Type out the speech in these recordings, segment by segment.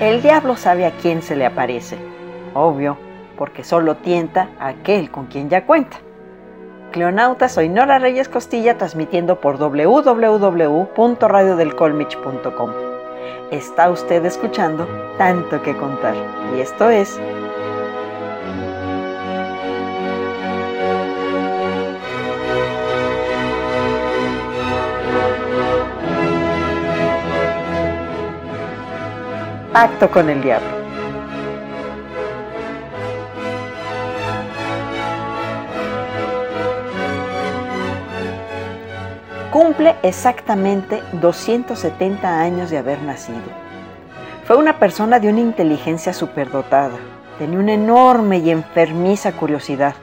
El diablo sabe a quién se le aparece. Obvio, porque solo tienta a aquel con quien ya cuenta. Cleonauta, soy Nora Reyes Costilla transmitiendo por www.radiodelcolmich.com. Está usted escuchando Tanto que Contar y esto es Pacto con el Diablo. Cumple exactamente 270 años de haber nacido. Fue una persona de una inteligencia superdotada, tenía una enorme y enfermiza curiosidad.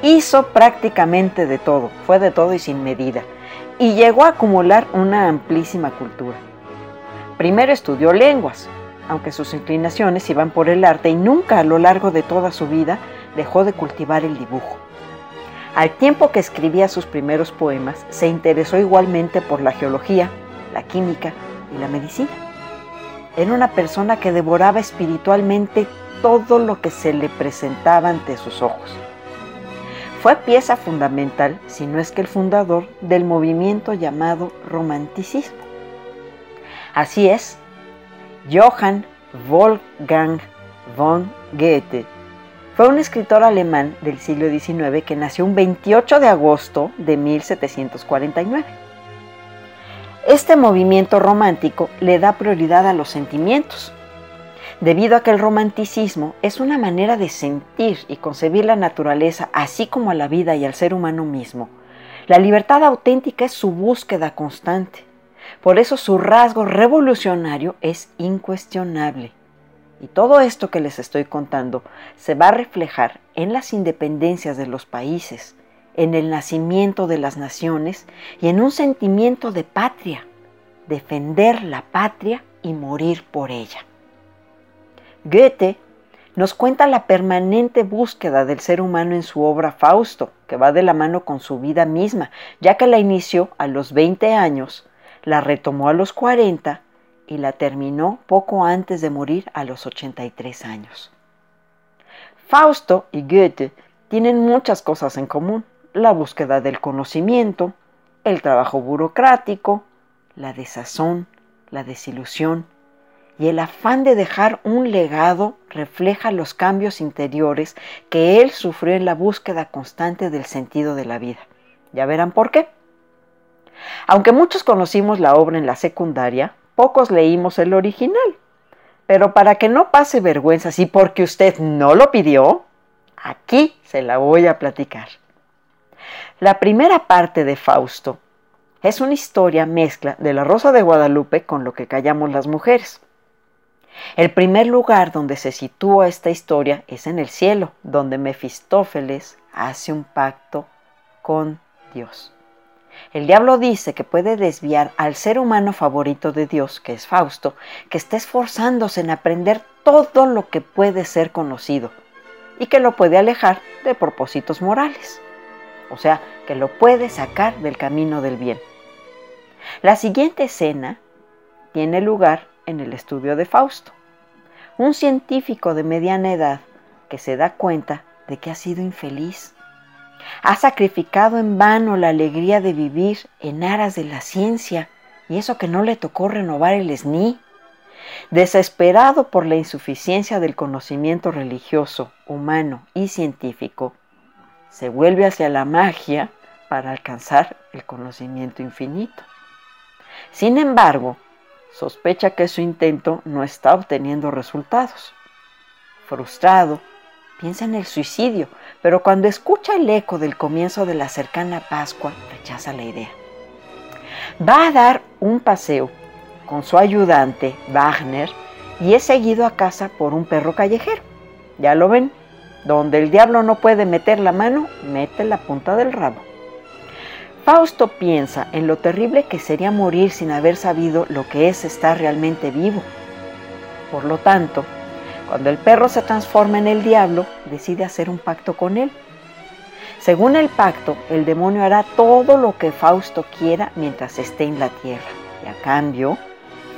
Hizo prácticamente de todo, fue de todo y sin medida, y llegó a acumular una amplísima cultura. Primero estudió lenguas, aunque sus inclinaciones iban por el arte y nunca a lo largo de toda su vida dejó de cultivar el dibujo. Al tiempo que escribía sus primeros poemas, se interesó igualmente por la geología, la química y la medicina. Era una persona que devoraba espiritualmente todo lo que se le presentaba ante sus ojos. Fue pieza fundamental, si no es que el fundador, del movimiento llamado romanticismo. Así es, Johann Wolfgang von Goethe fue un escritor alemán del siglo XIX que nació un 28 de agosto de 1749. Este movimiento romántico le da prioridad a los sentimientos, debido a que el romanticismo es una manera de sentir y concebir la naturaleza, así como a la vida y al ser humano mismo. La libertad auténtica es su búsqueda constante. Por eso su rasgo revolucionario es incuestionable. Y todo esto que les estoy contando se va a reflejar en las independencias de los países, en el nacimiento de las naciones y en un sentimiento de patria, defender la patria y morir por ella. Goethe nos cuenta la permanente búsqueda del ser humano en su obra Fausto, que va de la mano con su vida misma, ya que la inició a los 20 años la retomó a los 40 y la terminó poco antes de morir a los 83 años. Fausto y Goethe tienen muchas cosas en común, la búsqueda del conocimiento, el trabajo burocrático, la desazón, la desilusión y el afán de dejar un legado refleja los cambios interiores que él sufrió en la búsqueda constante del sentido de la vida. Ya verán por qué. Aunque muchos conocimos la obra en la secundaria, pocos leímos el original. Pero para que no pase vergüenza, y porque usted no lo pidió, aquí se la voy a platicar. La primera parte de Fausto es una historia mezcla de la Rosa de Guadalupe con lo que callamos las mujeres. El primer lugar donde se sitúa esta historia es en el cielo, donde Mefistófeles hace un pacto con Dios. El diablo dice que puede desviar al ser humano favorito de Dios, que es Fausto, que está esforzándose en aprender todo lo que puede ser conocido y que lo puede alejar de propósitos morales. O sea, que lo puede sacar del camino del bien. La siguiente escena tiene lugar en el estudio de Fausto. Un científico de mediana edad que se da cuenta de que ha sido infeliz. Ha sacrificado en vano la alegría de vivir en aras de la ciencia y eso que no le tocó renovar el SNI. Desesperado por la insuficiencia del conocimiento religioso, humano y científico, se vuelve hacia la magia para alcanzar el conocimiento infinito. Sin embargo, sospecha que su intento no está obteniendo resultados. Frustrado, piensa en el suicidio, pero cuando escucha el eco del comienzo de la cercana Pascua, rechaza la idea. Va a dar un paseo con su ayudante, Wagner, y es seguido a casa por un perro callejero. Ya lo ven, donde el diablo no puede meter la mano, mete la punta del rabo. Fausto piensa en lo terrible que sería morir sin haber sabido lo que es estar realmente vivo. Por lo tanto, cuando el perro se transforma en el diablo, decide hacer un pacto con él. Según el pacto, el demonio hará todo lo que Fausto quiera mientras esté en la tierra, y a cambio,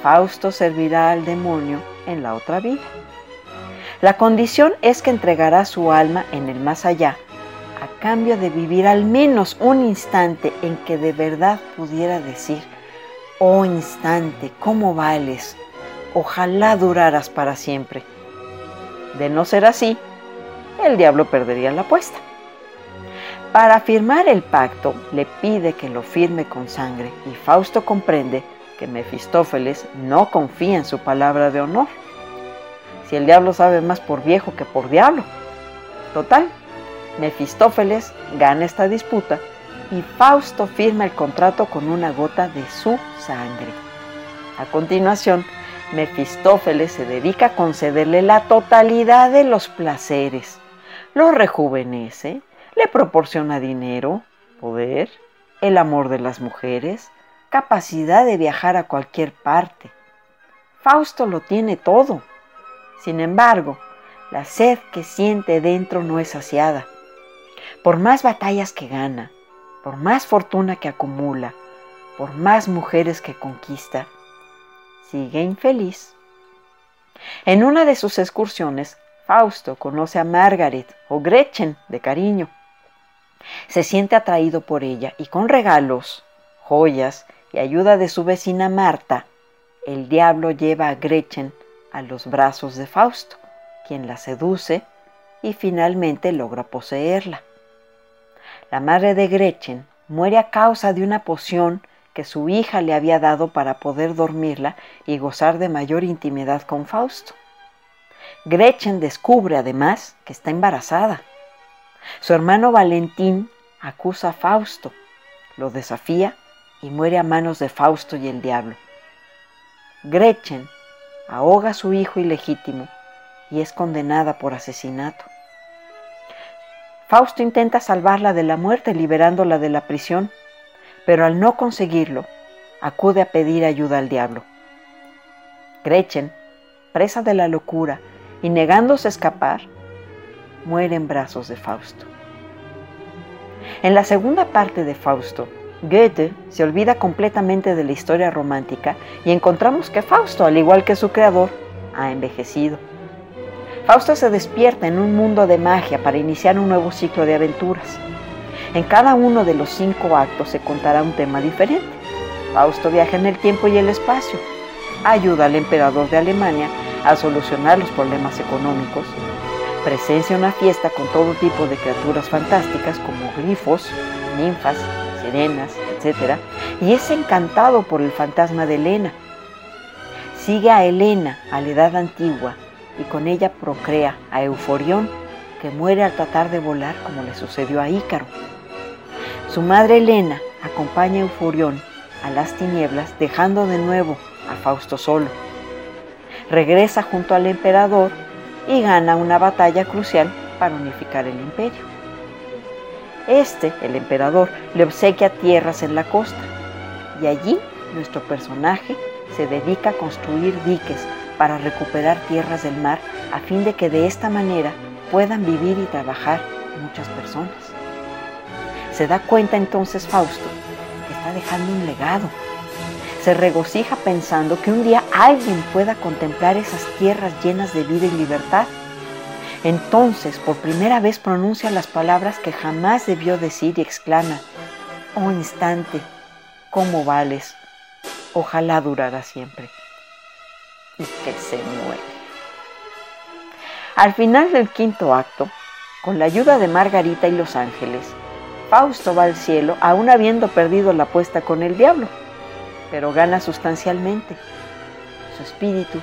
Fausto servirá al demonio en la otra vida. La condición es que entregará su alma en el más allá a cambio de vivir al menos un instante en que de verdad pudiera decir, oh instante, ¿cómo vales? Ojalá duraras para siempre. De no ser así, el diablo perdería la apuesta. Para firmar el pacto, le pide que lo firme con sangre y Fausto comprende que Mefistófeles no confía en su palabra de honor. Si el diablo sabe más por viejo que por diablo. Total, Mefistófeles gana esta disputa y Fausto firma el contrato con una gota de su sangre. A continuación, Mefistófeles se dedica a concederle la totalidad de los placeres. Lo rejuvenece, le proporciona dinero, poder, el amor de las mujeres, capacidad de viajar a cualquier parte. Fausto lo tiene todo. Sin embargo, la sed que siente dentro no es saciada por más batallas que gana, por más fortuna que acumula, por más mujeres que conquista, sigue infeliz. En una de sus excursiones, Fausto conoce a Margaret o Gretchen de cariño. Se siente atraído por ella y con regalos, joyas y ayuda de su vecina Marta, el diablo lleva a Gretchen a los brazos de Fausto, quien la seduce y finalmente logra poseerla. La madre de Gretchen muere a causa de una poción que su hija le había dado para poder dormirla y gozar de mayor intimidad con Fausto. Gretchen descubre además que está embarazada. Su hermano Valentín acusa a Fausto, lo desafía y muere a manos de Fausto y el diablo. Gretchen ahoga a su hijo ilegítimo y es condenada por asesinato. Fausto intenta salvarla de la muerte liberándola de la prisión, pero al no conseguirlo, acude a pedir ayuda al diablo. Gretchen, presa de la locura y negándose a escapar, muere en brazos de Fausto. En la segunda parte de Fausto, Goethe se olvida completamente de la historia romántica y encontramos que Fausto, al igual que su creador, ha envejecido. Fausto se despierta en un mundo de magia para iniciar un nuevo ciclo de aventuras. En cada uno de los cinco actos se contará un tema diferente. Fausto viaja en el tiempo y el espacio, ayuda al emperador de Alemania a solucionar los problemas económicos, presencia una fiesta con todo tipo de criaturas fantásticas como grifos, ninfas, sirenas, etc. Y es encantado por el fantasma de Helena. Sigue a Helena a la edad antigua y con ella procrea a Euforión, que muere al tratar de volar como le sucedió a Ícaro. Su madre Helena acompaña a Euforión a las tinieblas, dejando de nuevo a Fausto solo. regresa junto al emperador y gana una batalla crucial para unificar el imperio. Este, el emperador, le obsequia tierras en la costa y allí nuestro personaje se dedica a construir diques para recuperar tierras del mar a fin de que de esta manera puedan vivir y trabajar muchas personas. Se da cuenta entonces Fausto que está dejando un legado. Se regocija pensando que un día alguien pueda contemplar esas tierras llenas de vida y libertad. Entonces, por primera vez pronuncia las palabras que jamás debió decir y exclama, oh instante, ¿cómo vales? Ojalá durara siempre. Y que se muere. Al final del quinto acto, con la ayuda de Margarita y los ángeles, Fausto va al cielo aún habiendo perdido la apuesta con el diablo, pero gana sustancialmente. Su espíritu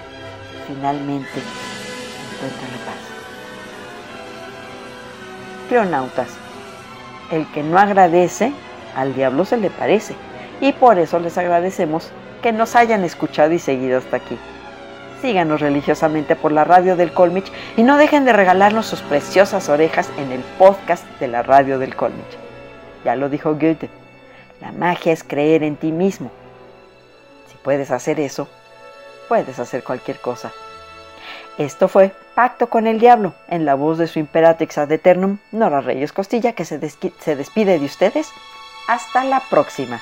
finalmente encuentra la paz. Cleonautas, el que no agradece, al diablo se le parece, y por eso les agradecemos que nos hayan escuchado y seguido hasta aquí. Síganos religiosamente por la radio del Colmich y no dejen de regalarnos sus preciosas orejas en el podcast de la radio del Colmich. Ya lo dijo Goethe, la magia es creer en ti mismo. Si puedes hacer eso, puedes hacer cualquier cosa. Esto fue Pacto con el Diablo, en la voz de su Imperatrix ad Eternum, Nora Reyes Costilla, que se, se despide de ustedes. Hasta la próxima.